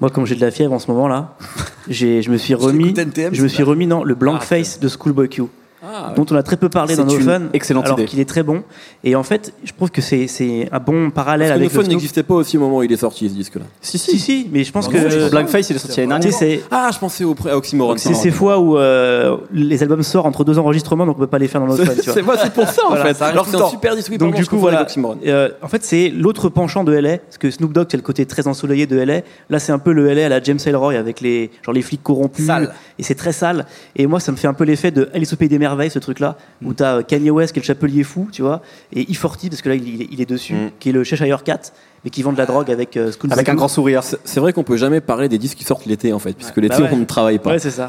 Moi, comme j'ai de la fièvre en ce moment là, j'ai, je me suis remis, NTM, je me suis remis dans le blank face de Schoolboy Q. Ah, dont on a très peu parlé dans nos une fans, excellente alors qu'il est très bon. Et en fait, je trouve que c'est, c'est un bon parallèle Parce que avec fun n'existait pas aussi au moment où il est sorti ce disque-là. Si, Si, si, mais je pense Non, que non, Blackface, il est sorti l'année dernière. c'est, Ah, je pensais au pré- à Oxymoron. c'est ces fois où euh, les albums sortent entre deux enregistrements, donc on peut pas les faire dans nos fans. tu vois. C'est moi, c'est pour ça en Voilà, fait. Alors c'est un super disque. Donc du coup voilà. Euh, en fait c'est l'autre penchant de LA, parce que Snoop Dogg c'est le côté très ensoleillé de LA. Là c'est un peu le LA à la James Ellroy avec les genre les flics corrompus Sale. et c'est très sale. Et moi ça me fait un peu l'effet de Alice au pays des ce truc là où t'as euh, Kanye West qui est le chapelier fou, tu vois, et E40 parce que là il, il est- il est dessus, Mm. qui est le Cheshire Cat mais qui vend de la drogue avec euh, School Avec un grand sourire. C'est vrai qu'on peut jamais parler des disques qui sortent l'été en fait, puisque l'été Bah ouais. on ne travaille pas. Ouais c'est ça.